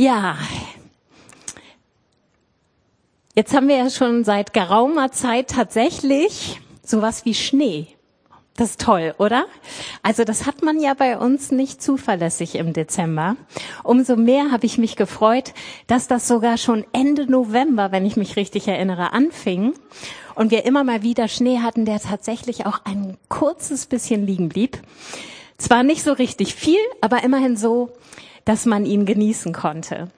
Ja, jetzt haben wir ja schon seit geraumer Zeit tatsächlich sowas wie Schnee. Das ist toll, oder? Also das hat man ja bei uns nicht zuverlässig im Dezember. Umso mehr habe ich mich gefreut, dass das sogar schon Ende November, wenn ich mich richtig erinnere, anfing und wir immer mal wieder Schnee hatten, der tatsächlich auch ein kurzes bisschen liegen blieb. Zwar nicht so richtig viel, aber immerhin so, dass man ihn genießen konnte.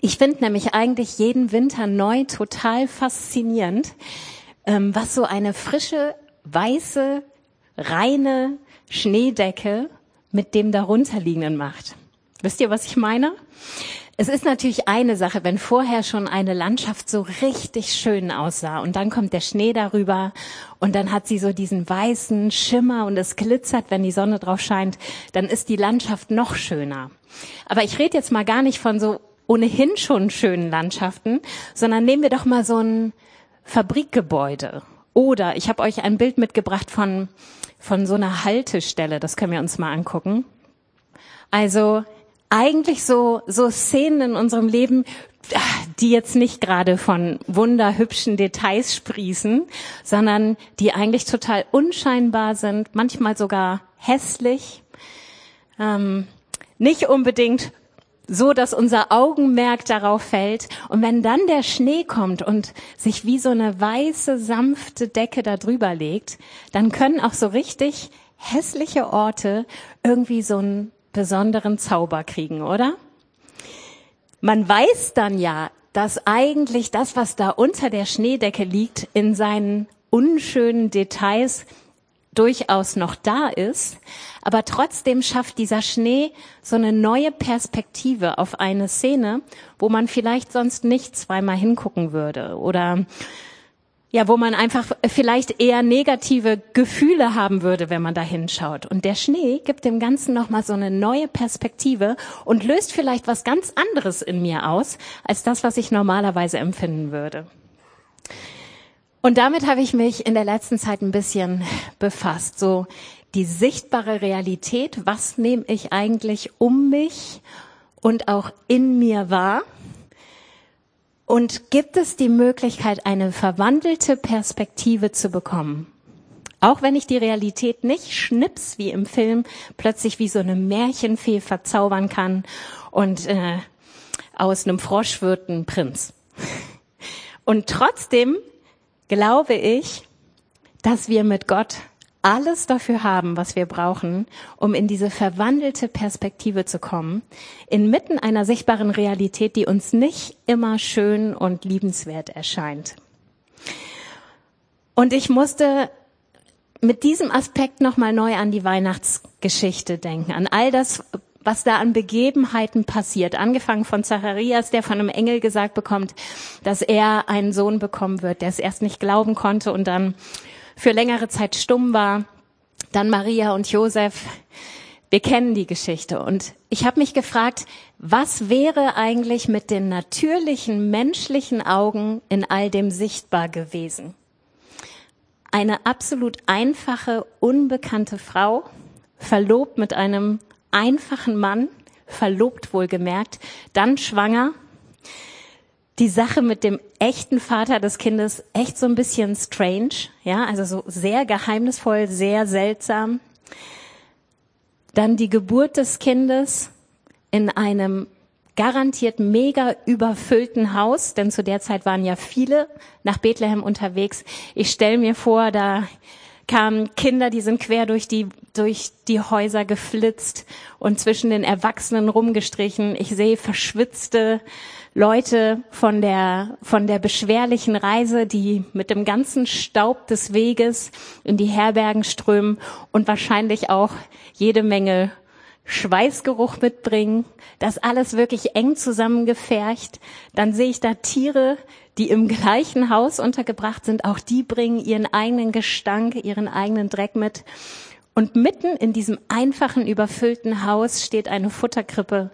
Ich finde nämlich eigentlich jeden Winter neu total faszinierend, ähm, was so eine frische, weiße, reine Schneedecke mit dem darunterliegenden macht. Wisst ihr, was ich meine? Es ist natürlich eine Sache, wenn vorher schon eine Landschaft so richtig schön aussah und dann kommt der Schnee darüber und dann hat sie so diesen weißen Schimmer und es glitzert, wenn die Sonne drauf scheint, dann ist die Landschaft noch schöner. Aber ich rede jetzt mal gar nicht von so ohnehin schon schönen Landschaften, sondern nehmen wir doch mal so ein Fabrikgebäude. Oder ich habe euch ein Bild mitgebracht von, von so einer Haltestelle, das können wir uns mal angucken. Also eigentlich so, so Szenen in unserem Leben, die jetzt nicht gerade von wunderhübschen Details sprießen, sondern die eigentlich total unscheinbar sind, manchmal sogar hässlich, ähm, nicht unbedingt so, dass unser Augenmerk darauf fällt. Und wenn dann der Schnee kommt und sich wie so eine weiße, sanfte Decke da drüber legt, dann können auch so richtig hässliche Orte irgendwie so ein besonderen Zauber kriegen, oder? Man weiß dann ja, dass eigentlich das, was da unter der Schneedecke liegt, in seinen unschönen Details durchaus noch da ist, aber trotzdem schafft dieser Schnee so eine neue Perspektive auf eine Szene, wo man vielleicht sonst nicht zweimal hingucken würde oder ja, wo man einfach vielleicht eher negative Gefühle haben würde, wenn man da hinschaut. Und der Schnee gibt dem Ganzen nochmal so eine neue Perspektive und löst vielleicht was ganz anderes in mir aus, als das, was ich normalerweise empfinden würde. Und damit habe ich mich in der letzten Zeit ein bisschen befasst. So die sichtbare Realität, was nehme ich eigentlich um mich und auch in mir wahr? Und gibt es die Möglichkeit, eine verwandelte Perspektive zu bekommen? Auch wenn ich die Realität nicht schnips wie im Film plötzlich wie so eine Märchenfee verzaubern kann und äh, aus einem Frosch wird ein Prinz. Und trotzdem glaube ich, dass wir mit Gott alles dafür haben, was wir brauchen, um in diese verwandelte Perspektive zu kommen, inmitten einer sichtbaren Realität, die uns nicht immer schön und liebenswert erscheint. Und ich musste mit diesem Aspekt nochmal neu an die Weihnachtsgeschichte denken, an all das, was da an Begebenheiten passiert. Angefangen von Zacharias, der von einem Engel gesagt bekommt, dass er einen Sohn bekommen wird, der es erst nicht glauben konnte und dann für längere Zeit stumm war. Dann Maria und Josef. Wir kennen die Geschichte. Und ich habe mich gefragt, was wäre eigentlich mit den natürlichen menschlichen Augen in all dem sichtbar gewesen? Eine absolut einfache, unbekannte Frau, verlobt mit einem einfachen Mann, verlobt wohlgemerkt, dann schwanger, die Sache mit dem echten Vater des Kindes echt so ein bisschen strange, ja, also so sehr geheimnisvoll, sehr seltsam. Dann die Geburt des Kindes in einem garantiert mega überfüllten Haus, denn zu der Zeit waren ja viele nach Bethlehem unterwegs. Ich stelle mir vor, da kamen Kinder, die sind quer durch die, durch die Häuser geflitzt und zwischen den Erwachsenen rumgestrichen. Ich sehe verschwitzte Leute von der, von der beschwerlichen Reise, die mit dem ganzen Staub des Weges in die Herbergen strömen und wahrscheinlich auch jede Menge Schweißgeruch mitbringen, das alles wirklich eng zusammengefercht. Dann sehe ich da Tiere, die im gleichen Haus untergebracht sind. Auch die bringen ihren eigenen Gestank, ihren eigenen Dreck mit. Und mitten in diesem einfachen, überfüllten Haus steht eine Futterkrippe,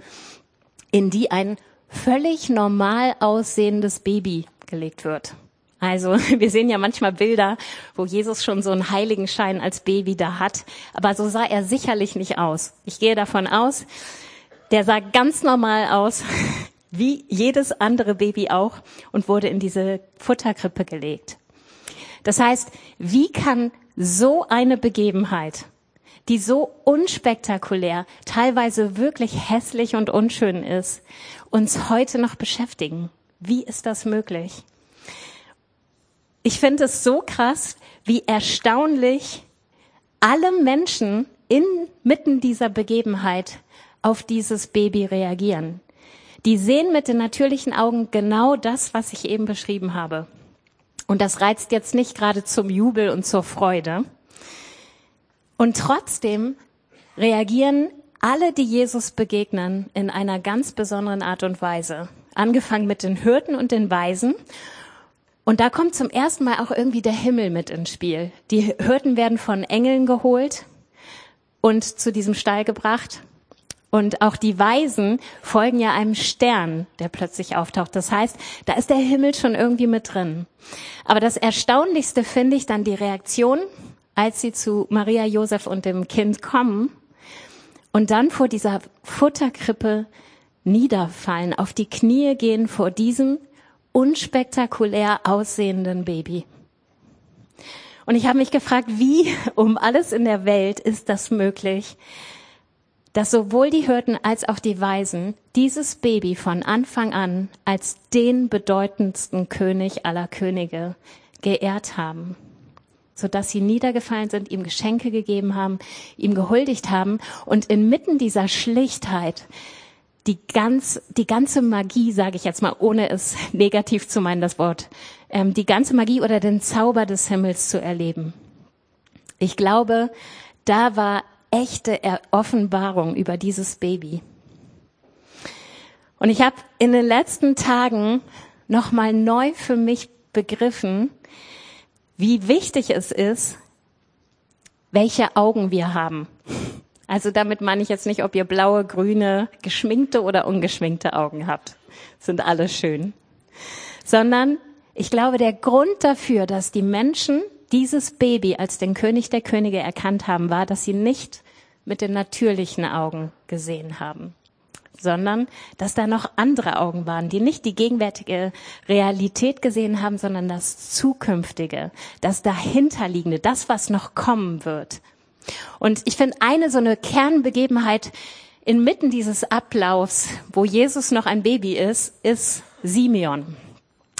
in die ein völlig normal aussehendes Baby gelegt wird. Also wir sehen ja manchmal Bilder, wo Jesus schon so einen Heiligenschein als Baby da hat, aber so sah er sicherlich nicht aus. Ich gehe davon aus, der sah ganz normal aus, wie jedes andere Baby auch, und wurde in diese Futterkrippe gelegt. Das heißt, wie kann so eine Begebenheit, die so unspektakulär, teilweise wirklich hässlich und unschön ist, uns heute noch beschäftigen? Wie ist das möglich? Ich finde es so krass, wie erstaunlich alle Menschen inmitten dieser Begebenheit auf dieses Baby reagieren. Die sehen mit den natürlichen Augen genau das, was ich eben beschrieben habe. Und das reizt jetzt nicht gerade zum Jubel und zur Freude. Und trotzdem reagieren alle, die Jesus begegnen, in einer ganz besonderen Art und Weise. Angefangen mit den Hirten und den Weisen. Und da kommt zum ersten Mal auch irgendwie der Himmel mit ins Spiel. Die Hirten werden von Engeln geholt und zu diesem Stall gebracht. Und auch die Weisen folgen ja einem Stern, der plötzlich auftaucht. Das heißt, da ist der Himmel schon irgendwie mit drin. Aber das Erstaunlichste finde ich dann die Reaktion, als sie zu Maria, Josef und dem Kind kommen und dann vor dieser Futterkrippe niederfallen, auf die Knie gehen vor diesem unspektakulär aussehenden Baby. Und ich habe mich gefragt, wie um alles in der Welt ist das möglich, dass sowohl die Hirten als auch die Weisen dieses Baby von Anfang an als den bedeutendsten König aller Könige geehrt haben, so dass sie niedergefallen sind, ihm Geschenke gegeben haben, ihm gehuldigt haben und inmitten dieser Schlichtheit die ganz die ganze Magie, sage ich jetzt mal, ohne es negativ zu meinen, das Wort, ähm, die ganze Magie oder den Zauber des Himmels zu erleben. Ich glaube, da war echte Offenbarung über dieses Baby. Und ich habe in den letzten Tagen nochmal neu für mich begriffen, wie wichtig es ist, welche Augen wir haben. Also damit meine ich jetzt nicht, ob ihr blaue, grüne, geschminkte oder ungeschminkte Augen habt. Sind alle schön. Sondern ich glaube, der Grund dafür, dass die Menschen dieses Baby als den König der Könige erkannt haben, war, dass sie nicht mit den natürlichen Augen gesehen haben, sondern dass da noch andere Augen waren, die nicht die gegenwärtige Realität gesehen haben, sondern das Zukünftige, das dahinterliegende, das, was noch kommen wird. Und ich finde eine so eine Kernbegebenheit inmitten dieses Ablaufs, wo Jesus noch ein Baby ist, ist Simeon.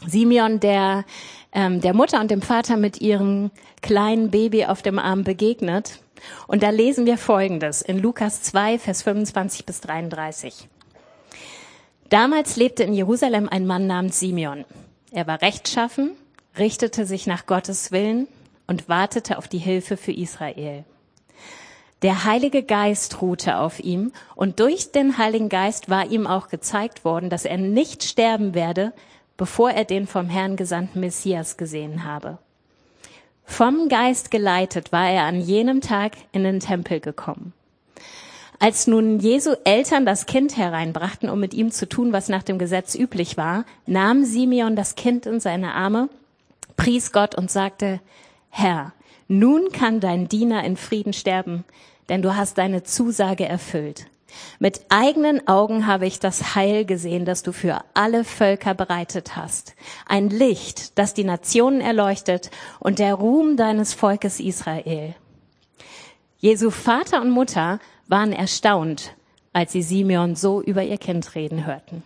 Simeon, der ähm, der Mutter und dem Vater mit ihrem kleinen Baby auf dem Arm begegnet. Und da lesen wir Folgendes in Lukas 2, Vers 25 bis 33. Damals lebte in Jerusalem ein Mann namens Simeon. Er war rechtschaffen, richtete sich nach Gottes Willen und wartete auf die Hilfe für Israel. Der Heilige Geist ruhte auf ihm und durch den Heiligen Geist war ihm auch gezeigt worden, dass er nicht sterben werde, bevor er den vom Herrn gesandten Messias gesehen habe. Vom Geist geleitet war er an jenem Tag in den Tempel gekommen. Als nun Jesu Eltern das Kind hereinbrachten, um mit ihm zu tun, was nach dem Gesetz üblich war, nahm Simeon das Kind in seine Arme, pries Gott und sagte, Herr, nun kann dein Diener in Frieden sterben, denn du hast deine Zusage erfüllt. Mit eigenen Augen habe ich das Heil gesehen, das du für alle Völker bereitet hast. Ein Licht, das die Nationen erleuchtet und der Ruhm deines Volkes Israel. Jesu Vater und Mutter waren erstaunt, als sie Simeon so über ihr Kind reden hörten.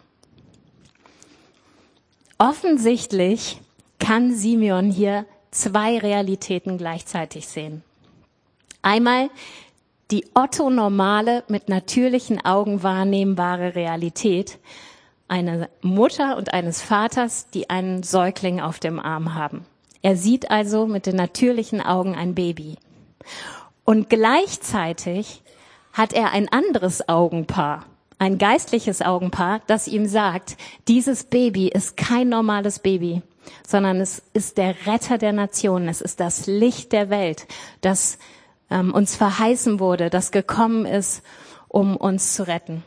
Offensichtlich kann Simeon hier zwei Realitäten gleichzeitig sehen. Einmal die otto-normale, mit natürlichen Augen wahrnehmbare Realität einer Mutter und eines Vaters, die einen Säugling auf dem Arm haben. Er sieht also mit den natürlichen Augen ein Baby. Und gleichzeitig hat er ein anderes Augenpaar, ein geistliches Augenpaar, das ihm sagt, dieses Baby ist kein normales Baby, sondern es ist der Retter der Nationen, es ist das Licht der Welt, das ähm, uns verheißen wurde, das gekommen ist, um uns zu retten.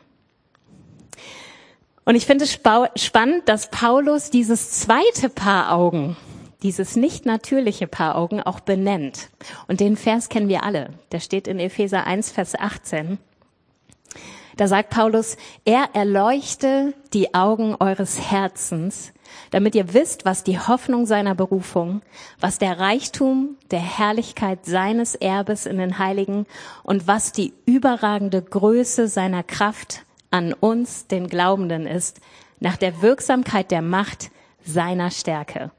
Und ich finde es spannend, dass Paulus dieses zweite Paar Augen, dieses nicht natürliche Paar Augen auch benennt. Und den Vers kennen wir alle. Der steht in Epheser 1, Vers 18. Da sagt Paulus, er erleuchte die Augen eures Herzens, damit ihr wisst, was die Hoffnung seiner Berufung, was der Reichtum der Herrlichkeit seines Erbes in den Heiligen und was die überragende Größe seiner Kraft an uns, den Glaubenden, ist, nach der Wirksamkeit der Macht seiner Stärke.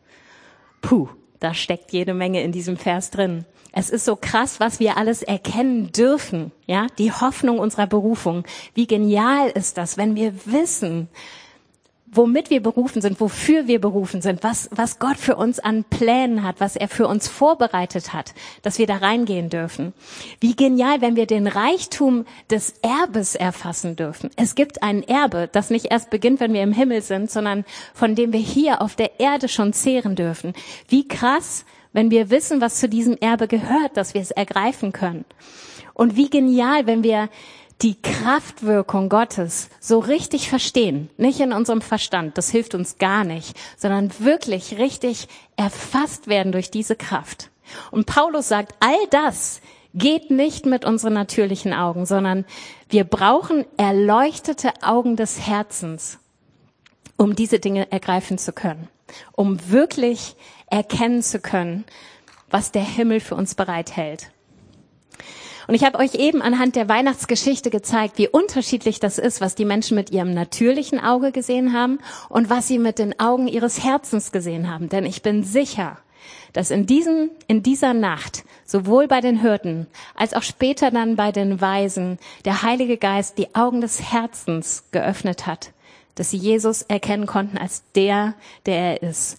Puh, da steckt jede Menge in diesem Vers drin. Es ist so krass, was wir alles erkennen dürfen, ja, die Hoffnung unserer Berufung. Wie genial ist das, wenn wir wissen, womit wir berufen sind, wofür wir berufen sind, was, was Gott für uns an Plänen hat, was er für uns vorbereitet hat, dass wir da reingehen dürfen. Wie genial, wenn wir den Reichtum des Erbes erfassen dürfen. Es gibt ein Erbe, das nicht erst beginnt, wenn wir im Himmel sind, sondern von dem wir hier auf der Erde schon zehren dürfen. Wie krass, wenn wir wissen, was zu diesem Erbe gehört, dass wir es ergreifen können. Und wie genial, wenn wir die Kraftwirkung Gottes so richtig verstehen, nicht in unserem Verstand, das hilft uns gar nicht, sondern wirklich richtig erfasst werden durch diese Kraft. Und Paulus sagt, all das geht nicht mit unseren natürlichen Augen, sondern wir brauchen erleuchtete Augen des Herzens, um diese Dinge ergreifen zu können, um wirklich erkennen zu können, was der Himmel für uns bereithält. Und ich habe euch eben anhand der Weihnachtsgeschichte gezeigt, wie unterschiedlich das ist, was die Menschen mit ihrem natürlichen Auge gesehen haben und was sie mit den Augen ihres Herzens gesehen haben. Denn ich bin sicher, dass in, diesen, in dieser Nacht sowohl bei den Hirten als auch später dann bei den Weisen der Heilige Geist die Augen des Herzens geöffnet hat, dass sie Jesus erkennen konnten als der, der er ist.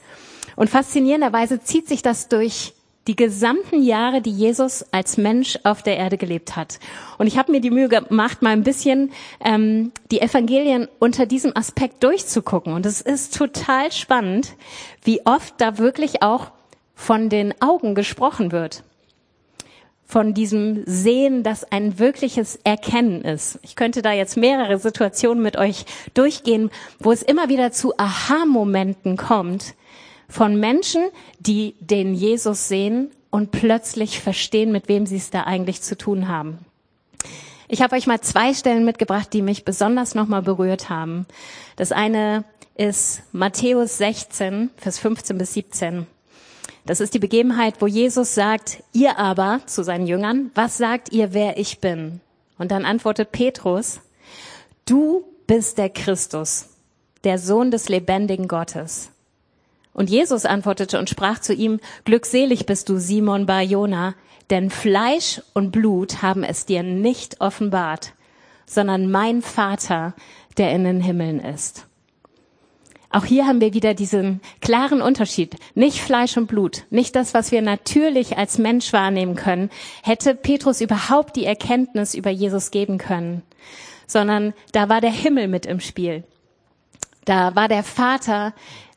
Und faszinierenderweise zieht sich das durch die gesamten Jahre, die Jesus als Mensch auf der Erde gelebt hat. Und ich habe mir die Mühe gemacht, mal ein bisschen ähm, die Evangelien unter diesem Aspekt durchzugucken. Und es ist total spannend, wie oft da wirklich auch von den Augen gesprochen wird. Von diesem Sehen, das ein wirkliches Erkennen ist. Ich könnte da jetzt mehrere Situationen mit euch durchgehen, wo es immer wieder zu Aha-Momenten kommt, von Menschen, die den Jesus sehen und plötzlich verstehen, mit wem sie es da eigentlich zu tun haben. Ich habe euch mal zwei Stellen mitgebracht, die mich besonders nochmal berührt haben. Das eine ist Matthäus 16, Vers 15 bis 17. Das ist die Begebenheit, wo Jesus sagt, ihr aber zu seinen Jüngern, was sagt ihr, wer ich bin? Und dann antwortet Petrus, du bist der Christus, der Sohn des lebendigen Gottes. Und Jesus antwortete und sprach zu ihm, Glückselig bist du, Simon Barjona, denn Fleisch und Blut haben es dir nicht offenbart, sondern mein Vater, der in den Himmeln ist. Auch hier haben wir wieder diesen klaren Unterschied. Nicht Fleisch und Blut, nicht das, was wir natürlich als Mensch wahrnehmen können, hätte Petrus überhaupt die Erkenntnis über Jesus geben können, sondern da war der Himmel mit im Spiel. Da war der Vater,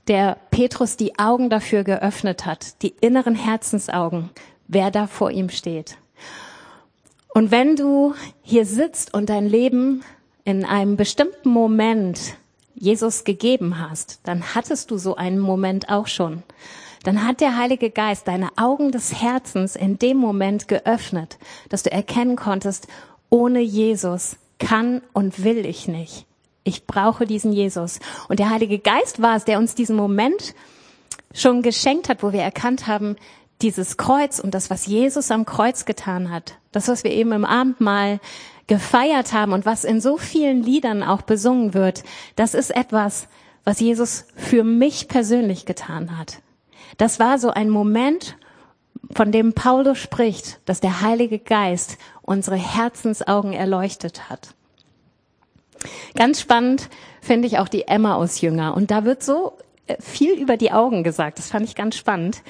der Petrus die Augen dafür geöffnet hat, die inneren Herzensaugen, wer da vor ihm steht. Und wenn du hier sitzt und dein Leben in einem bestimmten Moment Jesus gegeben hast, dann hattest du so einen Moment auch schon. Dann hat der Heilige Geist deine Augen des Herzens in dem Moment geöffnet, dass du erkennen konntest, ohne Jesus kann und will ich nicht. Ich brauche diesen Jesus. Und der Heilige Geist war es, der uns diesen Moment schon geschenkt hat, wo wir erkannt haben, dieses Kreuz und das, was Jesus am Kreuz getan hat, das, was wir eben im Abendmahl gefeiert haben und was in so vielen Liedern auch besungen wird, das ist etwas, was Jesus für mich persönlich getan hat. Das war so ein Moment, von dem Paulus spricht, dass der Heilige Geist unsere Herzensaugen erleuchtet hat. Ganz spannend finde ich auch die Emma aus Jünger. Und da wird so äh, viel über die Augen gesagt. Das fand ich ganz spannend.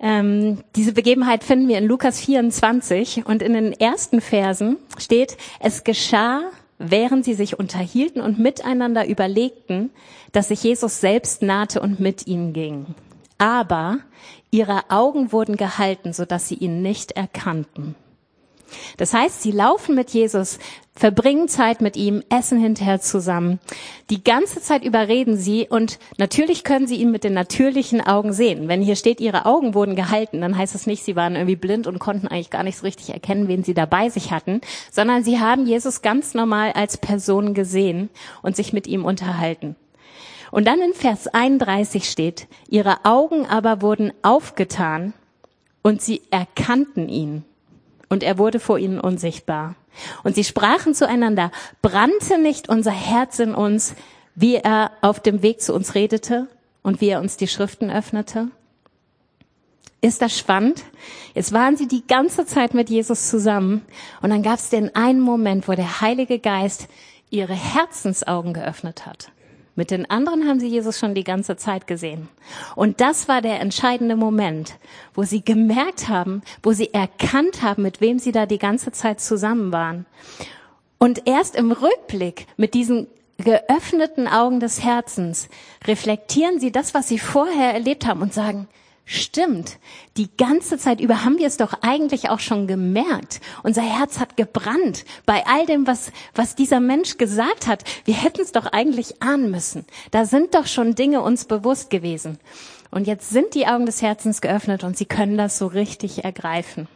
Ähm, diese Begebenheit finden wir in Lukas 24 und in den ersten Versen steht, es geschah, während sie sich unterhielten und miteinander überlegten, dass sich Jesus selbst nahte und mit ihnen ging. Aber ihre Augen wurden gehalten, sodass sie ihn nicht erkannten. Das heißt, sie laufen mit Jesus verbringen Zeit mit ihm, essen hinterher zusammen. Die ganze Zeit überreden sie und natürlich können sie ihn mit den natürlichen Augen sehen. Wenn hier steht, ihre Augen wurden gehalten, dann heißt das nicht, sie waren irgendwie blind und konnten eigentlich gar nicht so richtig erkennen, wen sie da bei sich hatten, sondern sie haben Jesus ganz normal als Person gesehen und sich mit ihm unterhalten. Und dann in Vers 31 steht, ihre Augen aber wurden aufgetan und sie erkannten ihn und er wurde vor ihnen unsichtbar. Und sie sprachen zueinander, brannte nicht unser Herz in uns, wie er auf dem Weg zu uns redete und wie er uns die Schriften öffnete? Ist das spannend? Jetzt waren sie die ganze Zeit mit Jesus zusammen und dann gab es den einen Moment, wo der Heilige Geist ihre Herzensaugen geöffnet hat. Mit den anderen haben sie Jesus schon die ganze Zeit gesehen. Und das war der entscheidende Moment, wo sie gemerkt haben, wo sie erkannt haben, mit wem sie da die ganze Zeit zusammen waren. Und erst im Rückblick mit diesen geöffneten Augen des Herzens reflektieren sie das, was sie vorher erlebt haben und sagen, Stimmt. Die ganze Zeit über haben wir es doch eigentlich auch schon gemerkt. Unser Herz hat gebrannt bei all dem, was, was dieser Mensch gesagt hat. Wir hätten es doch eigentlich ahnen müssen. Da sind doch schon Dinge uns bewusst gewesen. Und jetzt sind die Augen des Herzens geöffnet und sie können das so richtig ergreifen.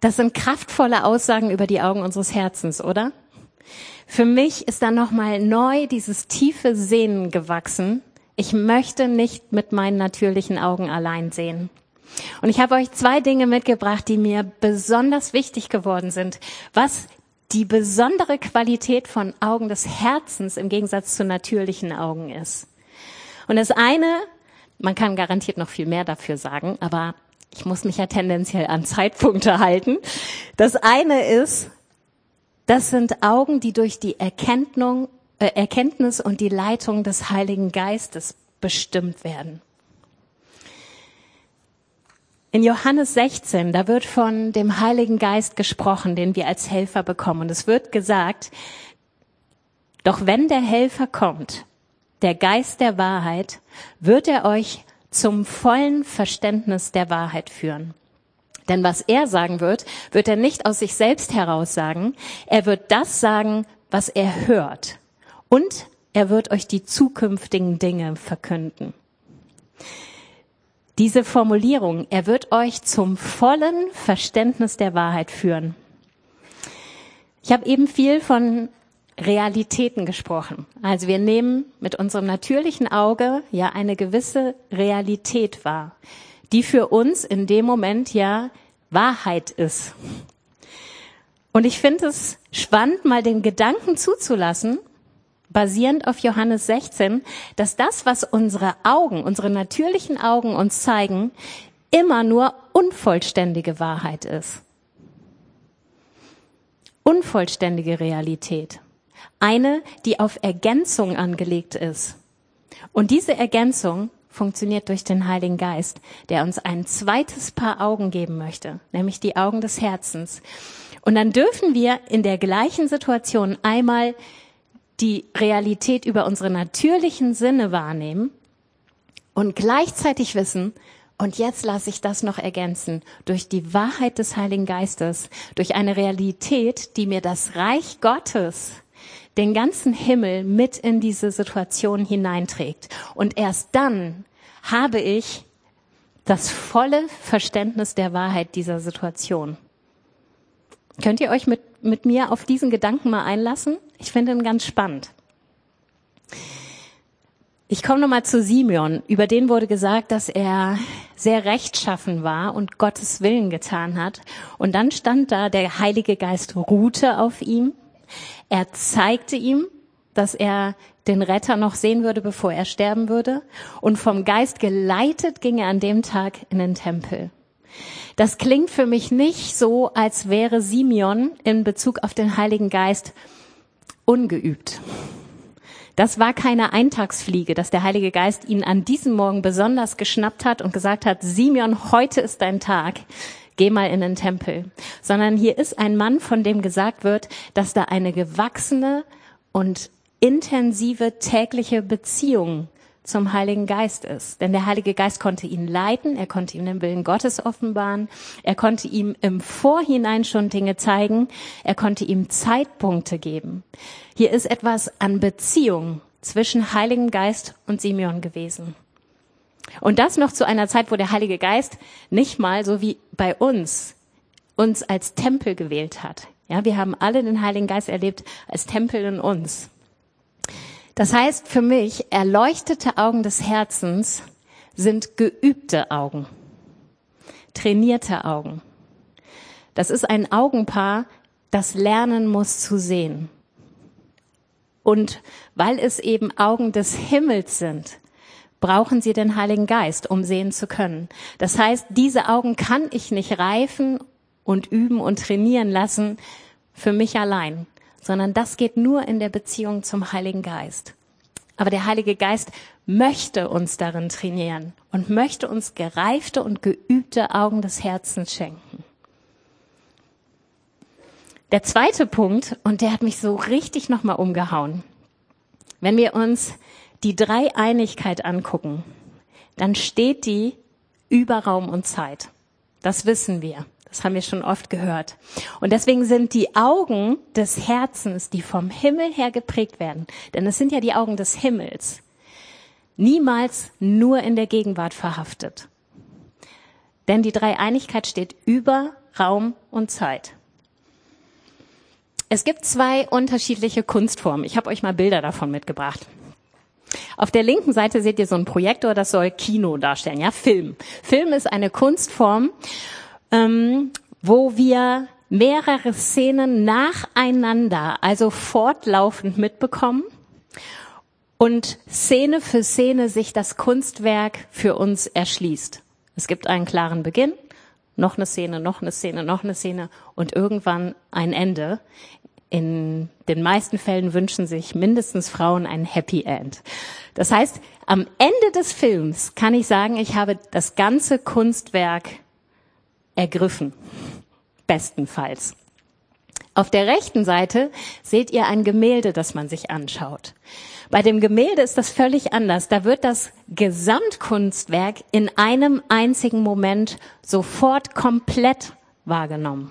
Das sind kraftvolle Aussagen über die Augen unseres Herzens, oder? Für mich ist da nochmal neu dieses tiefe Sehnen gewachsen ich möchte nicht mit meinen natürlichen Augen allein sehen. Und ich habe euch zwei Dinge mitgebracht, die mir besonders wichtig geworden sind, was die besondere Qualität von Augen des Herzens im Gegensatz zu natürlichen Augen ist. Und das eine, man kann garantiert noch viel mehr dafür sagen, aber ich muss mich ja tendenziell an Zeitpunkte halten. Das eine ist, das sind Augen, die durch die Erkenntnis äh, Erkenntnis und die Leitung des Heiligen Geistes bestimmt werden. In Johannes 16, da wird von dem Heiligen Geist gesprochen, den wir als Helfer bekommen. Und es wird gesagt, doch wenn der Helfer kommt, der Geist der Wahrheit, wird er euch zum vollen Verständnis der Wahrheit führen. Denn was er sagen wird, wird er nicht aus sich selbst heraus sagen. Er wird das sagen, was er hört und er wird euch die zukünftigen Dinge verkünden. Diese Formulierung, er wird euch zum vollen Verständnis der Wahrheit führen. Ich habe eben viel von Realitäten gesprochen. Also wir nehmen mit unserem natürlichen Auge ja eine gewisse Realität wahr, die für uns in dem Moment ja Wahrheit ist. Und ich finde es spannend, mal den Gedanken zuzulassen, basierend auf Johannes 16, dass das, was unsere Augen, unsere natürlichen Augen uns zeigen, immer nur unvollständige Wahrheit ist. Unvollständige Realität. Eine, die auf Ergänzung angelegt ist. Und diese Ergänzung funktioniert durch den Heiligen Geist, der uns ein zweites Paar Augen geben möchte, nämlich die Augen des Herzens. Und dann dürfen wir in der gleichen Situation einmal die Realität über unsere natürlichen Sinne wahrnehmen und gleichzeitig wissen, und jetzt lasse ich das noch ergänzen, durch die Wahrheit des Heiligen Geistes, durch eine Realität, die mir das Reich Gottes, den ganzen Himmel mit in diese Situation hineinträgt. Und erst dann habe ich das volle Verständnis der Wahrheit dieser Situation. Könnt ihr euch mit, mit mir auf diesen Gedanken mal einlassen? Ich finde ihn ganz spannend. Ich komme nochmal zu Simeon. Über den wurde gesagt, dass er sehr rechtschaffen war und Gottes Willen getan hat. Und dann stand da, der Heilige Geist ruhte auf ihm. Er zeigte ihm, dass er den Retter noch sehen würde, bevor er sterben würde. Und vom Geist geleitet ging er an dem Tag in den Tempel. Das klingt für mich nicht so, als wäre Simeon in Bezug auf den Heiligen Geist ungeübt. Das war keine Eintagsfliege, dass der Heilige Geist ihn an diesem Morgen besonders geschnappt hat und gesagt hat, Simeon, heute ist dein Tag. Geh mal in den Tempel. Sondern hier ist ein Mann, von dem gesagt wird, dass da eine gewachsene und intensive tägliche Beziehung zum Heiligen Geist ist. Denn der Heilige Geist konnte ihn leiten, er konnte ihm den Willen Gottes offenbaren, er konnte ihm im Vorhinein schon Dinge zeigen, er konnte ihm Zeitpunkte geben. Hier ist etwas an Beziehung zwischen Heiligen Geist und Simeon gewesen. Und das noch zu einer Zeit, wo der Heilige Geist nicht mal so wie bei uns uns als Tempel gewählt hat. Ja, wir haben alle den Heiligen Geist erlebt als Tempel in uns. Das heißt für mich, erleuchtete Augen des Herzens sind geübte Augen, trainierte Augen. Das ist ein Augenpaar, das lernen muss zu sehen. Und weil es eben Augen des Himmels sind, brauchen sie den Heiligen Geist, um sehen zu können. Das heißt, diese Augen kann ich nicht reifen und üben und trainieren lassen für mich allein, sondern das geht nur in der Beziehung zum Heiligen Geist. Aber der Heilige Geist möchte uns darin trainieren und möchte uns gereifte und geübte Augen des Herzens schenken. Der zweite Punkt, und der hat mich so richtig nochmal umgehauen. Wenn wir uns die Dreieinigkeit angucken, dann steht die über Raum und Zeit. Das wissen wir. Das haben wir schon oft gehört. Und deswegen sind die Augen des Herzens, die vom Himmel her geprägt werden, denn es sind ja die Augen des Himmels, niemals nur in der Gegenwart verhaftet. Denn die Dreieinigkeit steht über Raum und Zeit. Es gibt zwei unterschiedliche Kunstformen. Ich habe euch mal Bilder davon mitgebracht. Auf der linken Seite seht ihr so ein Projektor, das soll Kino darstellen, ja, Film. Film ist eine Kunstform ähm, wo wir mehrere Szenen nacheinander, also fortlaufend mitbekommen und Szene für Szene sich das Kunstwerk für uns erschließt. Es gibt einen klaren Beginn, noch eine Szene, noch eine Szene, noch eine Szene und irgendwann ein Ende. In den meisten Fällen wünschen sich mindestens Frauen ein Happy End. Das heißt, am Ende des Films kann ich sagen, ich habe das ganze Kunstwerk ergriffen. Bestenfalls. Auf der rechten Seite seht ihr ein Gemälde, das man sich anschaut. Bei dem Gemälde ist das völlig anders. Da wird das Gesamtkunstwerk in einem einzigen Moment sofort komplett wahrgenommen.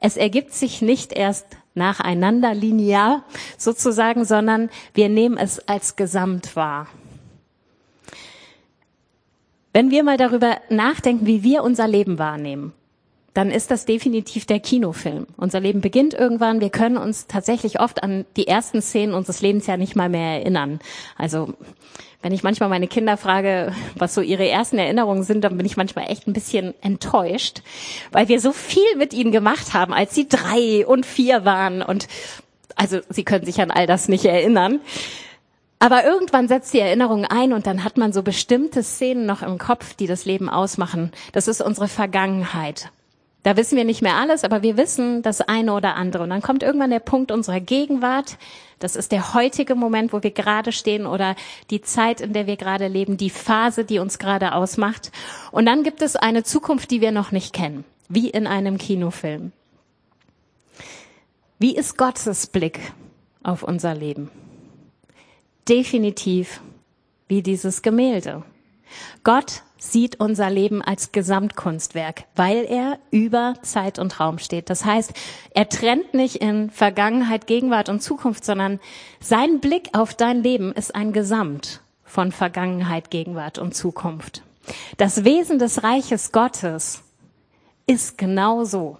Es ergibt sich nicht erst nacheinander linear sozusagen, sondern wir nehmen es als Gesamt wahr. Wenn wir mal darüber nachdenken, wie wir unser Leben wahrnehmen, dann ist das definitiv der Kinofilm. Unser Leben beginnt irgendwann. Wir können uns tatsächlich oft an die ersten Szenen unseres Lebens ja nicht mal mehr erinnern. Also wenn ich manchmal meine Kinder frage, was so ihre ersten Erinnerungen sind, dann bin ich manchmal echt ein bisschen enttäuscht, weil wir so viel mit ihnen gemacht haben, als sie drei und vier waren. Und also sie können sich an all das nicht erinnern. Aber irgendwann setzt die Erinnerung ein und dann hat man so bestimmte Szenen noch im Kopf, die das Leben ausmachen. Das ist unsere Vergangenheit. Da wissen wir nicht mehr alles, aber wir wissen das eine oder andere. Und dann kommt irgendwann der Punkt unserer Gegenwart. Das ist der heutige Moment, wo wir gerade stehen oder die Zeit, in der wir gerade leben, die Phase, die uns gerade ausmacht. Und dann gibt es eine Zukunft, die wir noch nicht kennen, wie in einem Kinofilm. Wie ist Gottes Blick auf unser Leben? Definitiv wie dieses Gemälde. Gott sieht unser Leben als Gesamtkunstwerk, weil er über Zeit und Raum steht. Das heißt, er trennt nicht in Vergangenheit, Gegenwart und Zukunft, sondern sein Blick auf dein Leben ist ein Gesamt von Vergangenheit, Gegenwart und Zukunft. Das Wesen des Reiches Gottes ist genauso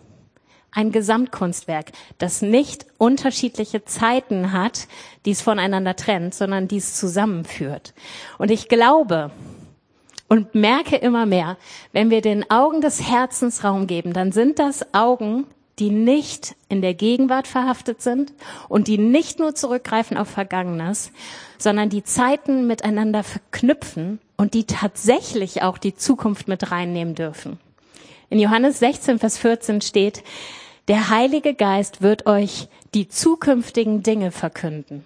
ein Gesamtkunstwerk, das nicht unterschiedliche Zeiten hat, die es voneinander trennt, sondern die es zusammenführt. Und ich glaube und merke immer mehr, wenn wir den Augen des Herzens Raum geben, dann sind das Augen, die nicht in der Gegenwart verhaftet sind und die nicht nur zurückgreifen auf Vergangenes, sondern die Zeiten miteinander verknüpfen und die tatsächlich auch die Zukunft mit reinnehmen dürfen. In Johannes 16, Vers 14 steht, der Heilige Geist wird euch die zukünftigen Dinge verkünden.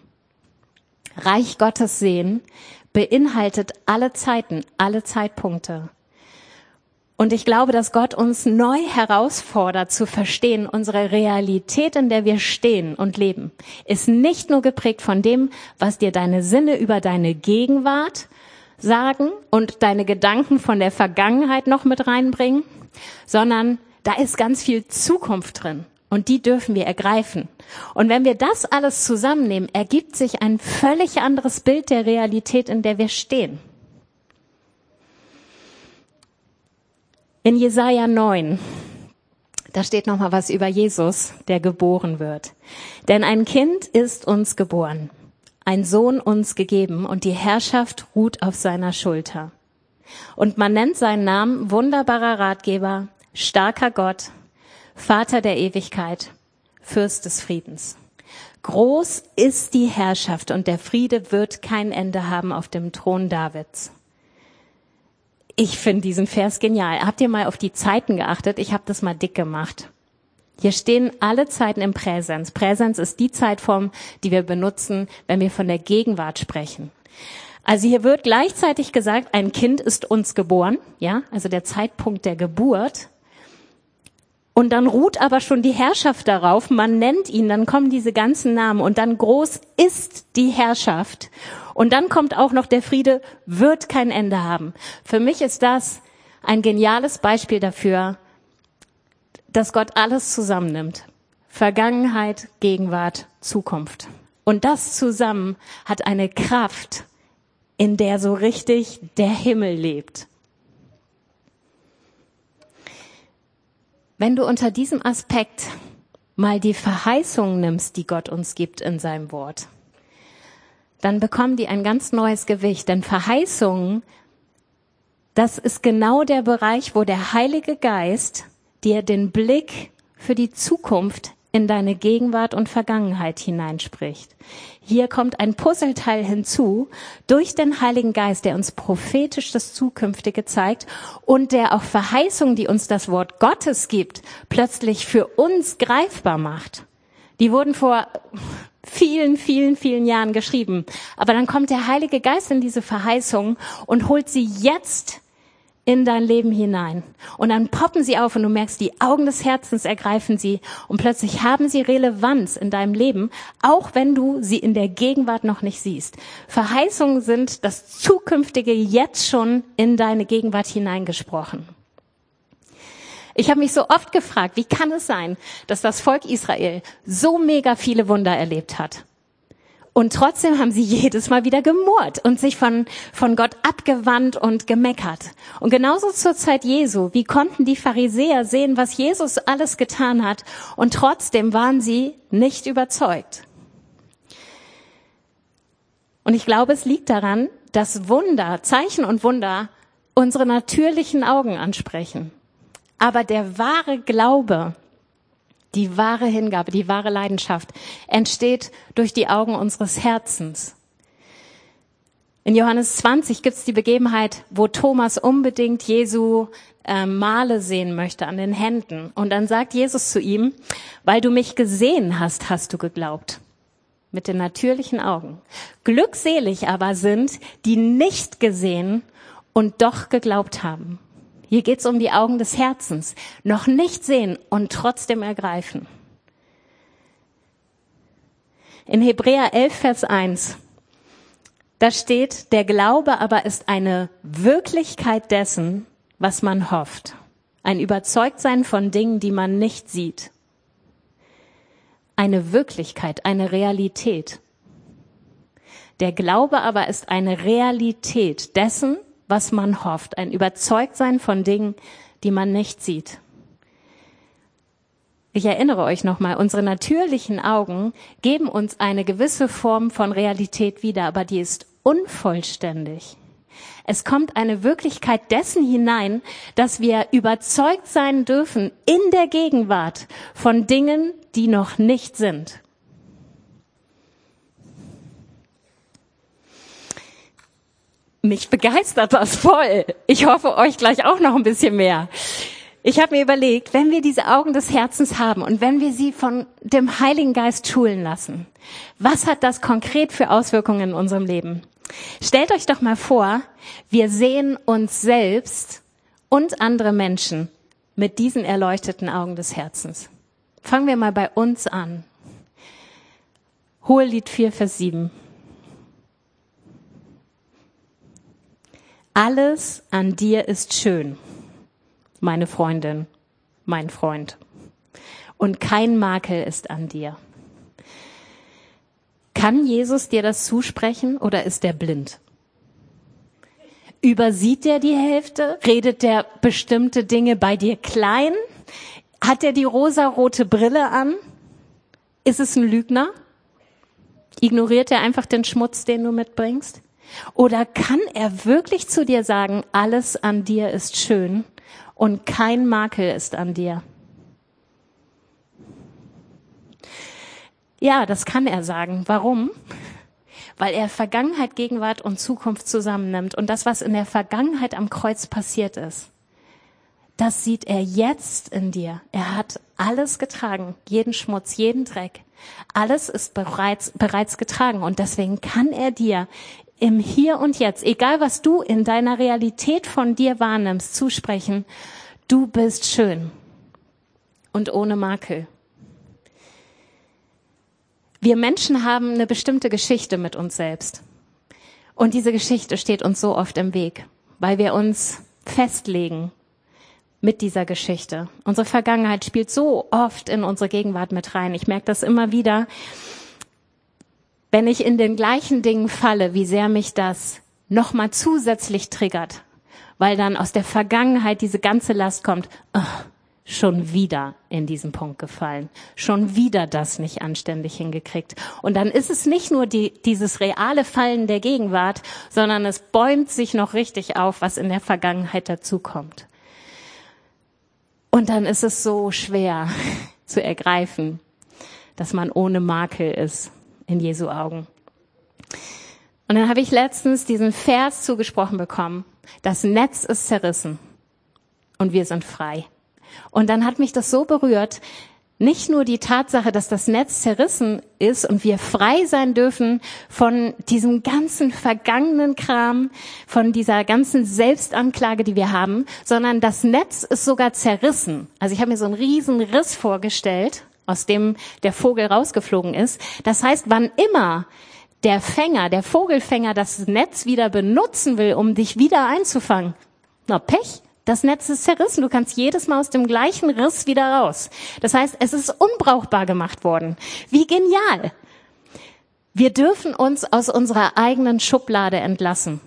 Reich Gottes sehen beinhaltet alle Zeiten, alle Zeitpunkte. Und ich glaube, dass Gott uns neu herausfordert zu verstehen, unsere Realität, in der wir stehen und leben, ist nicht nur geprägt von dem, was dir deine Sinne über deine Gegenwart sagen und deine Gedanken von der Vergangenheit noch mit reinbringen, sondern da ist ganz viel Zukunft drin. Und die dürfen wir ergreifen. Und wenn wir das alles zusammennehmen, ergibt sich ein völlig anderes Bild der Realität, in der wir stehen. In Jesaja 9, da steht noch mal was über Jesus, der geboren wird. Denn ein Kind ist uns geboren, ein Sohn uns gegeben und die Herrschaft ruht auf seiner Schulter. Und man nennt seinen Namen wunderbarer Ratgeber, starker Gott, Vater der Ewigkeit, Fürst des Friedens. Groß ist die Herrschaft und der Friede wird kein Ende haben auf dem Thron Davids. Ich finde diesen Vers genial. Habt ihr mal auf die Zeiten geachtet? Ich habe das mal dick gemacht. Hier stehen alle Zeiten im Präsens. Präsens ist die Zeitform, die wir benutzen, wenn wir von der Gegenwart sprechen. Also hier wird gleichzeitig gesagt, ein Kind ist uns geboren, ja, also der Zeitpunkt der Geburt. Und dann ruht aber schon die Herrschaft darauf, man nennt ihn, dann kommen diese ganzen Namen und dann groß ist die Herrschaft. Und dann kommt auch noch der Friede, wird kein Ende haben. Für mich ist das ein geniales Beispiel dafür, dass Gott alles zusammennimmt. Vergangenheit, Gegenwart, Zukunft. Und das zusammen hat eine Kraft, in der so richtig der Himmel lebt. Wenn du unter diesem Aspekt mal die Verheißungen nimmst, die Gott uns gibt in seinem Wort, dann bekommen die ein ganz neues Gewicht. Denn Verheißungen, das ist genau der Bereich, wo der Heilige Geist dir den Blick für die Zukunft in deine Gegenwart und Vergangenheit hineinspricht. Hier kommt ein Puzzleteil hinzu durch den Heiligen Geist, der uns prophetisch das Zukünftige zeigt und der auch Verheißungen, die uns das Wort Gottes gibt, plötzlich für uns greifbar macht. Die wurden vor vielen, vielen, vielen Jahren geschrieben. Aber dann kommt der Heilige Geist in diese Verheißung und holt sie jetzt in dein Leben hinein. Und dann poppen sie auf und du merkst, die Augen des Herzens ergreifen sie und plötzlich haben sie Relevanz in deinem Leben, auch wenn du sie in der Gegenwart noch nicht siehst. Verheißungen sind das Zukünftige jetzt schon in deine Gegenwart hineingesprochen. Ich habe mich so oft gefragt, wie kann es sein, dass das Volk Israel so mega viele Wunder erlebt hat? Und trotzdem haben sie jedes Mal wieder gemurrt und sich von, von Gott abgewandt und gemeckert. Und genauso zur Zeit Jesu, wie konnten die Pharisäer sehen, was Jesus alles getan hat, und trotzdem waren sie nicht überzeugt. Und ich glaube, es liegt daran, dass Wunder, Zeichen und Wunder unsere natürlichen Augen ansprechen. Aber der wahre Glaube, die wahre Hingabe, die wahre Leidenschaft entsteht durch die Augen unseres Herzens. In Johannes 20 gibt es die Begebenheit, wo Thomas unbedingt Jesu äh, Male sehen möchte an den Händen. Und dann sagt Jesus zu ihm, weil du mich gesehen hast, hast du geglaubt. Mit den natürlichen Augen. Glückselig aber sind, die nicht gesehen und doch geglaubt haben. Hier geht es um die Augen des Herzens. Noch nicht sehen und trotzdem ergreifen. In Hebräer 11, Vers 1, da steht, der Glaube aber ist eine Wirklichkeit dessen, was man hofft. Ein Überzeugtsein von Dingen, die man nicht sieht. Eine Wirklichkeit, eine Realität. Der Glaube aber ist eine Realität dessen, was man hofft, ein Überzeugtsein von Dingen, die man nicht sieht. Ich erinnere euch nochmal, unsere natürlichen Augen geben uns eine gewisse Form von Realität wieder, aber die ist unvollständig. Es kommt eine Wirklichkeit dessen hinein, dass wir überzeugt sein dürfen in der Gegenwart von Dingen, die noch nicht sind. Mich begeistert das voll. Ich hoffe euch gleich auch noch ein bisschen mehr. Ich habe mir überlegt, wenn wir diese Augen des Herzens haben und wenn wir sie von dem Heiligen Geist schulen lassen, was hat das konkret für Auswirkungen in unserem Leben? Stellt euch doch mal vor, wir sehen uns selbst und andere Menschen mit diesen erleuchteten Augen des Herzens. Fangen wir mal bei uns an. Hohelied 4, Vers 7. Alles an dir ist schön, meine Freundin, mein Freund. Und kein Makel ist an dir. Kann Jesus dir das zusprechen oder ist er blind? Übersieht er die Hälfte? Redet er bestimmte Dinge bei dir klein? Hat er die rosarote Brille an? Ist es ein Lügner? Ignoriert er einfach den Schmutz, den du mitbringst? Oder kann er wirklich zu dir sagen, alles an dir ist schön und kein Makel ist an dir? Ja, das kann er sagen. Warum? Weil er Vergangenheit, Gegenwart und Zukunft zusammennimmt und das, was in der Vergangenheit am Kreuz passiert ist, das sieht er jetzt in dir. Er hat alles getragen, jeden Schmutz, jeden Dreck. Alles ist bereits, bereits getragen und deswegen kann er dir im Hier und Jetzt, egal was du in deiner Realität von dir wahrnimmst, zusprechen, du bist schön und ohne Makel. Wir Menschen haben eine bestimmte Geschichte mit uns selbst. Und diese Geschichte steht uns so oft im Weg, weil wir uns festlegen mit dieser Geschichte. Unsere Vergangenheit spielt so oft in unsere Gegenwart mit rein. Ich merke das immer wieder, wenn ich in den gleichen Dingen falle, wie sehr mich das nochmal zusätzlich triggert, weil dann aus der Vergangenheit diese ganze Last kommt. Oh, schon wieder in diesen Punkt gefallen, schon wieder das nicht anständig hingekriegt. Und dann ist es nicht nur die, dieses reale Fallen der Gegenwart, sondern es bäumt sich noch richtig auf, was in der Vergangenheit dazukommt. Und dann ist es so schwer zu ergreifen, dass man ohne Makel ist in Jesu Augen. Und dann habe ich letztens diesen Vers zugesprochen bekommen. Das Netz ist zerrissen und wir sind frei. Und dann hat mich das so berührt, nicht nur die Tatsache, dass das Netz zerrissen ist und wir frei sein dürfen von diesem ganzen vergangenen Kram, von dieser ganzen Selbstanklage, die wir haben, sondern das Netz ist sogar zerrissen. Also ich habe mir so einen riesen Riss vorgestellt, aus dem der Vogel rausgeflogen ist. Das heißt, wann immer der Fänger, der Vogelfänger das Netz wieder benutzen will, um dich wieder einzufangen, na Pech, das Netz ist zerrissen. Du kannst jedes Mal aus dem gleichen Riss wieder raus. Das heißt, es ist unbrauchbar gemacht worden. Wie genial. Wir dürfen uns aus unserer eigenen Schublade entlassen.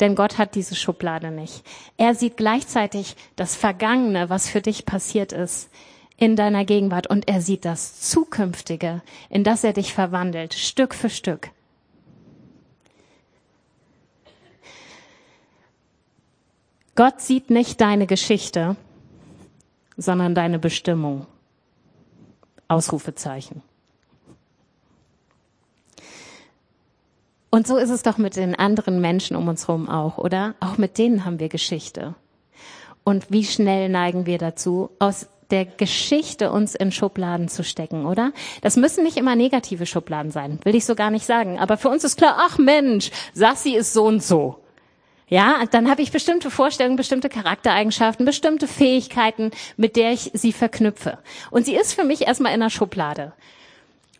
Denn Gott hat diese Schublade nicht. Er sieht gleichzeitig das Vergangene, was für dich passiert ist, in deiner Gegenwart. Und er sieht das Zukünftige, in das er dich verwandelt, Stück für Stück. Gott sieht nicht deine Geschichte, sondern deine Bestimmung. Ausrufezeichen. Und so ist es doch mit den anderen Menschen um uns herum auch, oder? Auch mit denen haben wir Geschichte. Und wie schnell neigen wir dazu, aus der Geschichte uns in Schubladen zu stecken, oder? Das müssen nicht immer negative Schubladen sein, will ich so gar nicht sagen. Aber für uns ist klar, ach Mensch, Sassi ist so und so. Ja, dann habe ich bestimmte Vorstellungen, bestimmte Charaktereigenschaften, bestimmte Fähigkeiten, mit der ich sie verknüpfe. Und sie ist für mich erstmal in der Schublade.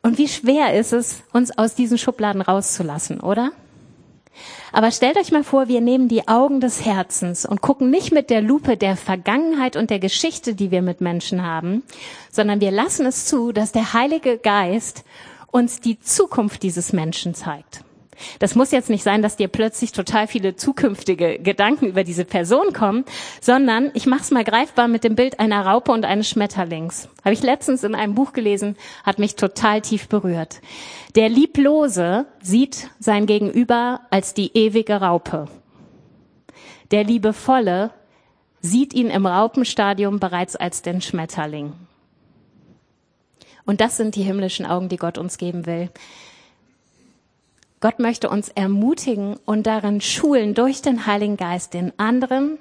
Und wie schwer ist es, uns aus diesen Schubladen rauszulassen, oder? Aber stellt euch mal vor, wir nehmen die Augen des Herzens und gucken nicht mit der Lupe der Vergangenheit und der Geschichte, die wir mit Menschen haben, sondern wir lassen es zu, dass der Heilige Geist uns die Zukunft dieses Menschen zeigt. Das muss jetzt nicht sein, dass dir plötzlich total viele zukünftige Gedanken über diese Person kommen, sondern ich mache es mal greifbar mit dem Bild einer Raupe und eines Schmetterlings. Habe ich letztens in einem Buch gelesen, hat mich total tief berührt. Der Lieblose sieht sein Gegenüber als die ewige Raupe. Der Liebevolle sieht ihn im Raupenstadium bereits als den Schmetterling. Und das sind die himmlischen Augen, die Gott uns geben will. Gott möchte uns ermutigen und darin schulen, durch den Heiligen Geist den anderen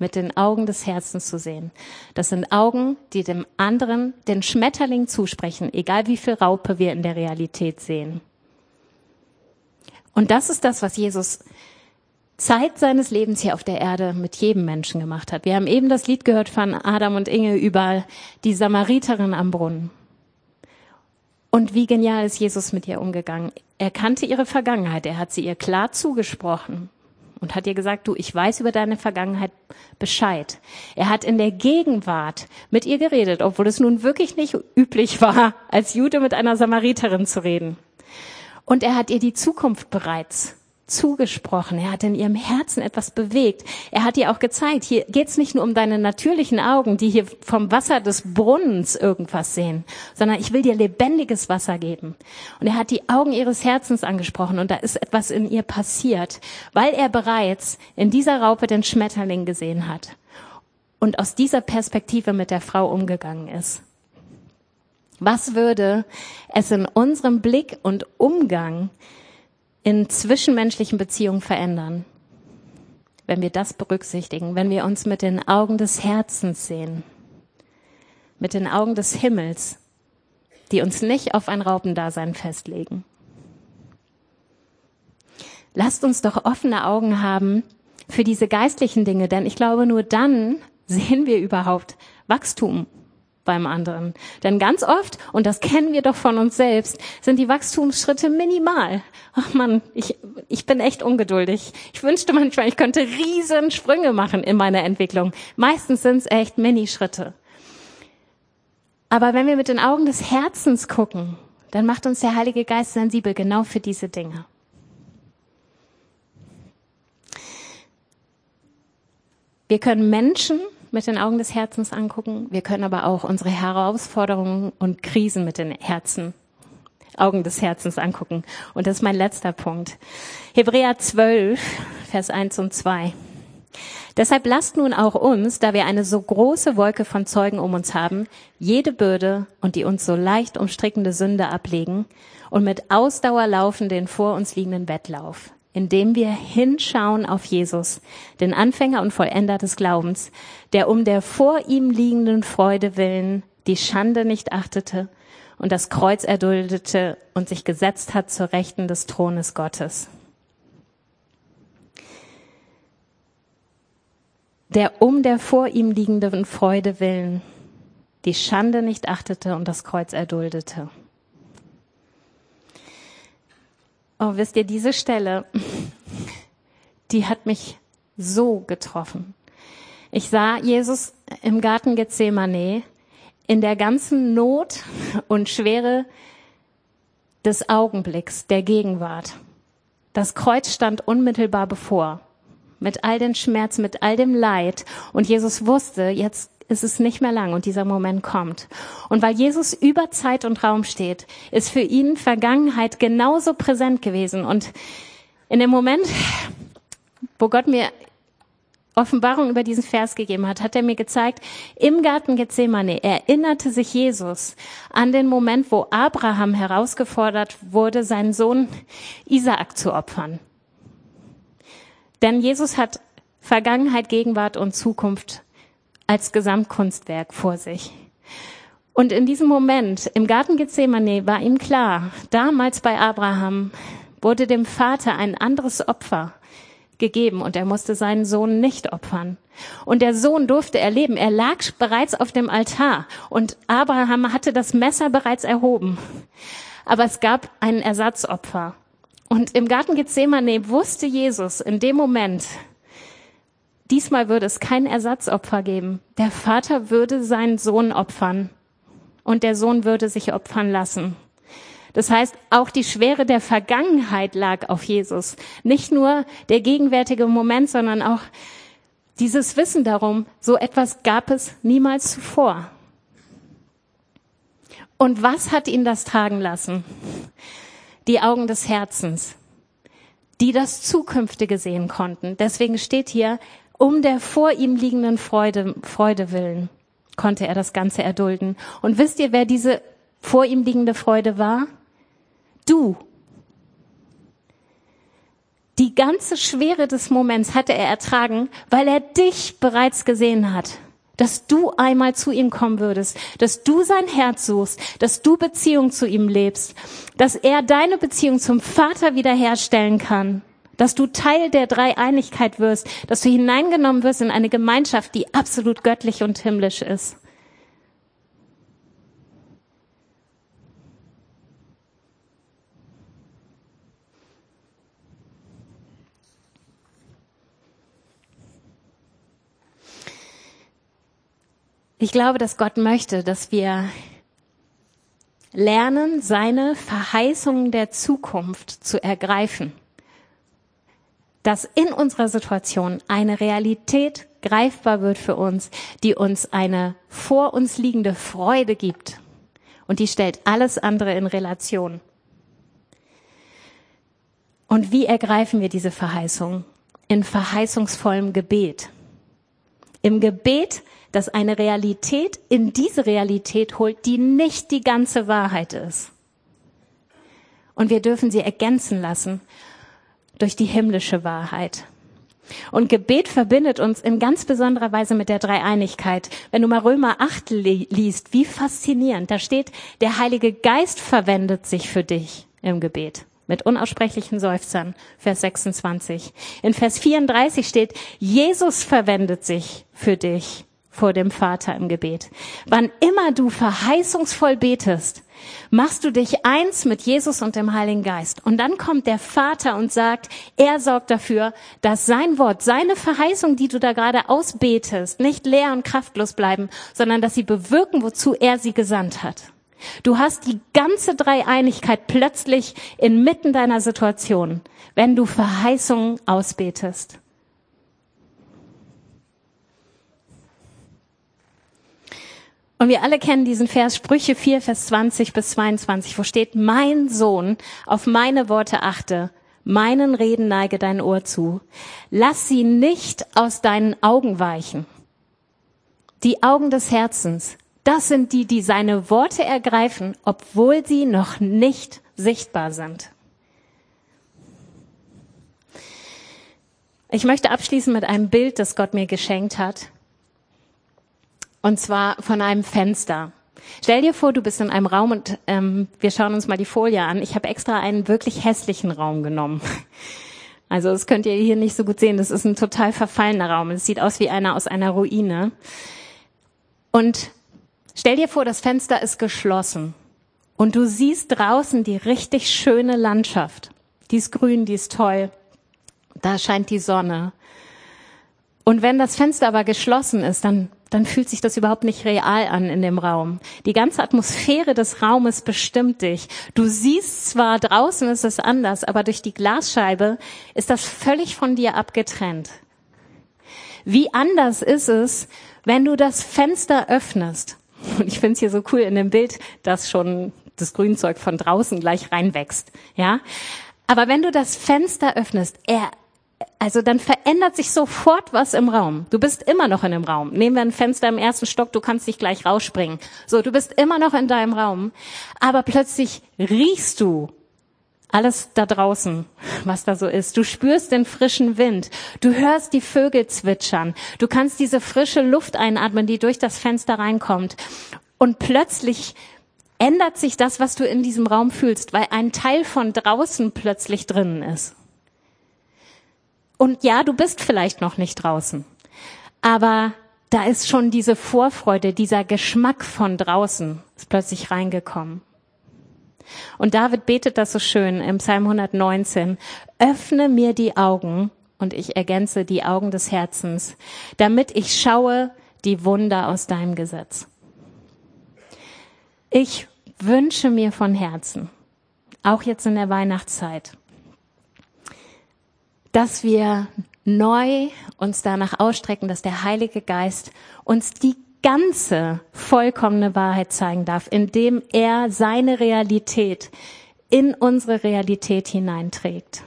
mit den Augen des Herzens zu sehen. Das sind Augen, die dem anderen den Schmetterling zusprechen, egal wie viel Raupe wir in der Realität sehen. Und das ist das, was Jesus Zeit seines Lebens hier auf der Erde mit jedem Menschen gemacht hat. Wir haben eben das Lied gehört von Adam und Inge über die Samariterin am Brunnen. Und wie genial ist Jesus mit ihr umgegangen. Er kannte ihre Vergangenheit, er hat sie ihr klar zugesprochen und hat ihr gesagt, du, ich weiß über deine Vergangenheit Bescheid. Er hat in der Gegenwart mit ihr geredet, obwohl es nun wirklich nicht üblich war, als Jude mit einer Samariterin zu reden. Und er hat ihr die Zukunft bereits zugesprochen. Er hat in ihrem Herzen etwas bewegt. Er hat ihr auch gezeigt, hier geht's nicht nur um deine natürlichen Augen, die hier vom Wasser des Brunnens irgendwas sehen, sondern ich will dir lebendiges Wasser geben. Und er hat die Augen ihres Herzens angesprochen und da ist etwas in ihr passiert, weil er bereits in dieser Raupe den Schmetterling gesehen hat und aus dieser Perspektive mit der Frau umgegangen ist. Was würde es in unserem Blick und Umgang in zwischenmenschlichen Beziehungen verändern, wenn wir das berücksichtigen, wenn wir uns mit den Augen des Herzens sehen, mit den Augen des Himmels, die uns nicht auf ein Raupendasein festlegen. Lasst uns doch offene Augen haben für diese geistlichen Dinge, denn ich glaube, nur dann sehen wir überhaupt Wachstum beim anderen. Denn ganz oft, und das kennen wir doch von uns selbst, sind die Wachstumsschritte minimal. Ach man, ich, ich bin echt ungeduldig. Ich wünschte manchmal, ich könnte riesen Sprünge machen in meiner Entwicklung. Meistens sind es echt Minischritte. Aber wenn wir mit den Augen des Herzens gucken, dann macht uns der Heilige Geist sensibel genau für diese Dinge. Wir können Menschen mit den Augen des Herzens angucken. Wir können aber auch unsere Herausforderungen und Krisen mit den Herzen, Augen des Herzens angucken. Und das ist mein letzter Punkt. Hebräer 12, Vers 1 und 2. Deshalb lasst nun auch uns, da wir eine so große Wolke von Zeugen um uns haben, jede Bürde und die uns so leicht umstrickende Sünde ablegen und mit Ausdauer laufen den vor uns liegenden Wettlauf indem wir hinschauen auf Jesus, den Anfänger und Vollender des Glaubens, der um der vor ihm liegenden Freude willen die Schande nicht achtete und das Kreuz erduldete und sich gesetzt hat zur Rechten des Thrones Gottes. Der um der vor ihm liegenden Freude willen die Schande nicht achtete und das Kreuz erduldete. Oh, wisst ihr, diese Stelle, die hat mich so getroffen. Ich sah Jesus im Garten Gethsemane in der ganzen Not und Schwere des Augenblicks, der Gegenwart. Das Kreuz stand unmittelbar bevor, mit all den Schmerzen, mit all dem Leid. Und Jesus wusste, jetzt ist es nicht mehr lang und dieser Moment kommt. Und weil Jesus über Zeit und Raum steht, ist für ihn Vergangenheit genauso präsent gewesen. Und in dem Moment, wo Gott mir Offenbarung über diesen Vers gegeben hat, hat er mir gezeigt, im Garten Gethsemane erinnerte sich Jesus an den Moment, wo Abraham herausgefordert wurde, seinen Sohn Isaak zu opfern. Denn Jesus hat Vergangenheit, Gegenwart und Zukunft als Gesamtkunstwerk vor sich. Und in diesem Moment im Garten Gethsemane war ihm klar, damals bei Abraham wurde dem Vater ein anderes Opfer gegeben und er musste seinen Sohn nicht opfern. Und der Sohn durfte erleben, er lag bereits auf dem Altar und Abraham hatte das Messer bereits erhoben. Aber es gab ein Ersatzopfer. Und im Garten Gethsemane wusste Jesus in dem Moment, Diesmal würde es kein Ersatzopfer geben. Der Vater würde seinen Sohn opfern und der Sohn würde sich opfern lassen. Das heißt, auch die Schwere der Vergangenheit lag auf Jesus. Nicht nur der gegenwärtige Moment, sondern auch dieses Wissen darum, so etwas gab es niemals zuvor. Und was hat ihn das tragen lassen? Die Augen des Herzens, die das Zukünftige sehen konnten. Deswegen steht hier, um der vor ihm liegenden Freude, Freude willen konnte er das Ganze erdulden. Und wisst ihr, wer diese vor ihm liegende Freude war? Du. Die ganze Schwere des Moments hatte er ertragen, weil er dich bereits gesehen hat. Dass du einmal zu ihm kommen würdest, dass du sein Herz suchst, dass du Beziehung zu ihm lebst, dass er deine Beziehung zum Vater wiederherstellen kann dass du Teil der Dreieinigkeit wirst, dass du hineingenommen wirst in eine Gemeinschaft, die absolut göttlich und himmlisch ist. Ich glaube, dass Gott möchte, dass wir lernen, seine Verheißungen der Zukunft zu ergreifen. Dass in unserer Situation eine Realität greifbar wird für uns, die uns eine vor uns liegende Freude gibt. Und die stellt alles andere in Relation. Und wie ergreifen wir diese Verheißung? In verheißungsvollem Gebet. Im Gebet dass eine Realität in diese Realität holt, die nicht die ganze Wahrheit ist. Und wir dürfen sie ergänzen lassen durch die himmlische Wahrheit. Und Gebet verbindet uns in ganz besonderer Weise mit der Dreieinigkeit. Wenn du mal Römer 8 liest, wie faszinierend. Da steht, der Heilige Geist verwendet sich für dich im Gebet. Mit unaussprechlichen Seufzern. Vers 26. In Vers 34 steht, Jesus verwendet sich für dich vor dem Vater im Gebet. Wann immer du verheißungsvoll betest, machst du dich eins mit Jesus und dem Heiligen Geist. Und dann kommt der Vater und sagt, er sorgt dafür, dass sein Wort, seine Verheißung, die du da gerade ausbetest, nicht leer und kraftlos bleiben, sondern dass sie bewirken, wozu er sie gesandt hat. Du hast die ganze Dreieinigkeit plötzlich inmitten deiner Situation, wenn du Verheißungen ausbetest. Und wir alle kennen diesen Vers Sprüche 4, Vers 20 bis 22, wo steht, mein Sohn, auf meine Worte achte, meinen Reden neige dein Ohr zu. Lass sie nicht aus deinen Augen weichen. Die Augen des Herzens, das sind die, die seine Worte ergreifen, obwohl sie noch nicht sichtbar sind. Ich möchte abschließen mit einem Bild, das Gott mir geschenkt hat. Und zwar von einem Fenster. Stell dir vor, du bist in einem Raum und ähm, wir schauen uns mal die Folie an. Ich habe extra einen wirklich hässlichen Raum genommen. Also das könnt ihr hier nicht so gut sehen. Das ist ein total verfallener Raum. Es sieht aus wie einer aus einer Ruine. Und stell dir vor, das Fenster ist geschlossen. Und du siehst draußen die richtig schöne Landschaft. Die ist grün, die ist toll. Da scheint die Sonne. Und wenn das Fenster aber geschlossen ist, dann dann fühlt sich das überhaupt nicht real an in dem Raum. Die ganze Atmosphäre des Raumes bestimmt dich. Du siehst zwar draußen ist es anders, aber durch die Glasscheibe ist das völlig von dir abgetrennt. Wie anders ist es, wenn du das Fenster öffnest? Und ich finde es hier so cool in dem Bild, dass schon das Grünzeug von draußen gleich reinwächst. Ja? Aber wenn du das Fenster öffnest, er also dann verändert sich sofort was im Raum. Du bist immer noch in dem Raum. Nehmen wir ein Fenster im ersten Stock, du kannst nicht gleich rausspringen. So, du bist immer noch in deinem Raum. Aber plötzlich riechst du alles da draußen, was da so ist. Du spürst den frischen Wind. Du hörst die Vögel zwitschern. Du kannst diese frische Luft einatmen, die durch das Fenster reinkommt. Und plötzlich ändert sich das, was du in diesem Raum fühlst, weil ein Teil von draußen plötzlich drinnen ist. Und ja, du bist vielleicht noch nicht draußen. Aber da ist schon diese Vorfreude, dieser Geschmack von draußen ist plötzlich reingekommen. Und David betet das so schön im Psalm 119. Öffne mir die Augen, und ich ergänze die Augen des Herzens, damit ich schaue die Wunder aus deinem Gesetz. Ich wünsche mir von Herzen, auch jetzt in der Weihnachtszeit, dass wir neu uns danach ausstrecken, dass der Heilige Geist uns die ganze vollkommene Wahrheit zeigen darf, indem er seine Realität in unsere Realität hineinträgt.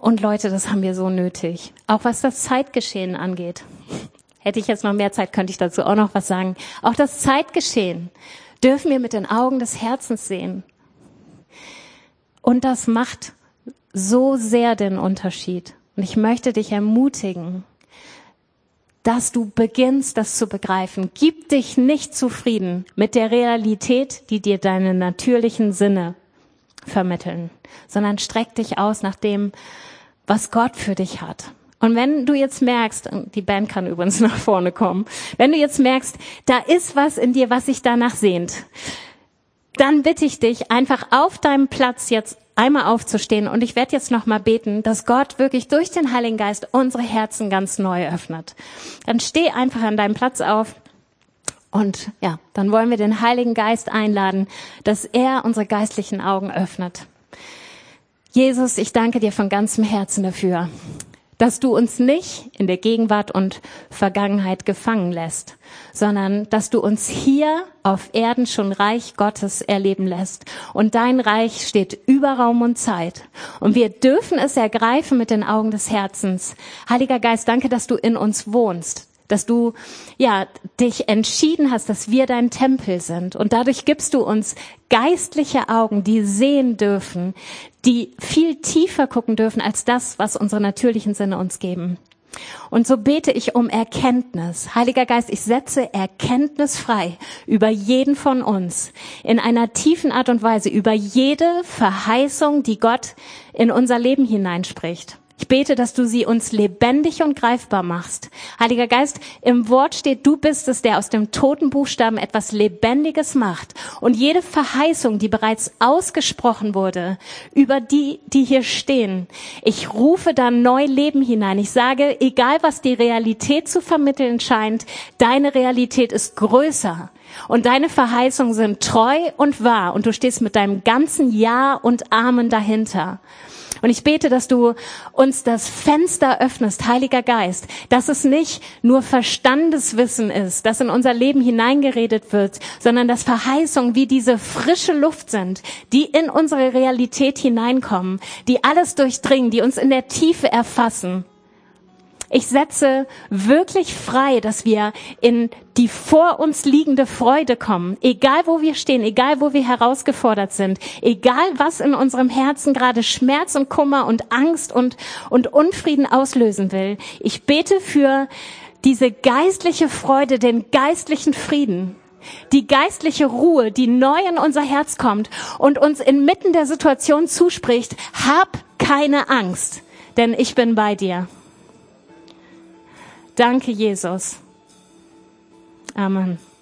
Und Leute, das haben wir so nötig. Auch was das Zeitgeschehen angeht. Hätte ich jetzt noch mehr Zeit, könnte ich dazu auch noch was sagen. Auch das Zeitgeschehen dürfen wir mit den Augen des Herzens sehen. Und das macht so sehr den Unterschied. Und ich möchte dich ermutigen, dass du beginnst, das zu begreifen. Gib dich nicht zufrieden mit der Realität, die dir deine natürlichen Sinne vermitteln, sondern streck dich aus nach dem, was Gott für dich hat. Und wenn du jetzt merkst, die Band kann übrigens nach vorne kommen, wenn du jetzt merkst, da ist was in dir, was sich danach sehnt, dann bitte ich dich, einfach auf deinem Platz jetzt einmal aufzustehen und ich werde jetzt nochmal beten, dass Gott wirklich durch den Heiligen Geist unsere Herzen ganz neu öffnet. Dann steh einfach an deinem Platz auf und ja, dann wollen wir den Heiligen Geist einladen, dass er unsere geistlichen Augen öffnet. Jesus, ich danke dir von ganzem Herzen dafür, dass du uns nicht in der Gegenwart und Vergangenheit gefangen lässt, sondern dass du uns hier auf Erden schon Reich Gottes erleben lässt. Und dein Reich steht über Raum und Zeit. Und wir dürfen es ergreifen mit den Augen des Herzens. Heiliger Geist, danke, dass du in uns wohnst dass du ja dich entschieden hast, dass wir dein Tempel sind und dadurch gibst du uns geistliche Augen, die sehen dürfen, die viel tiefer gucken dürfen als das, was unsere natürlichen Sinne uns geben. Und so bete ich um Erkenntnis. Heiliger Geist, ich setze Erkenntnis frei über jeden von uns in einer tiefen Art und Weise, über jede Verheißung, die Gott in unser Leben hineinspricht. Ich bete, dass du sie uns lebendig und greifbar machst. Heiliger Geist, im Wort steht, du bist es, der aus dem toten Buchstaben etwas Lebendiges macht. Und jede Verheißung, die bereits ausgesprochen wurde, über die, die hier stehen, ich rufe da neu Leben hinein. Ich sage, egal was die Realität zu vermitteln scheint, deine Realität ist größer. Und deine Verheißungen sind treu und wahr. Und du stehst mit deinem ganzen Ja und Amen dahinter. Und ich bete, dass du uns das Fenster öffnest, Heiliger Geist, dass es nicht nur Verstandeswissen ist, das in unser Leben hineingeredet wird, sondern dass Verheißungen wie diese frische Luft sind, die in unsere Realität hineinkommen, die alles durchdringen, die uns in der Tiefe erfassen. Ich setze wirklich frei, dass wir in die vor uns liegende Freude kommen, egal wo wir stehen, egal wo wir herausgefordert sind, egal was in unserem Herzen gerade Schmerz und Kummer und Angst und, und Unfrieden auslösen will. Ich bete für diese geistliche Freude, den geistlichen Frieden, die geistliche Ruhe, die neu in unser Herz kommt und uns inmitten der Situation zuspricht, hab keine Angst, denn ich bin bei dir. Danke, Jesus. Amen.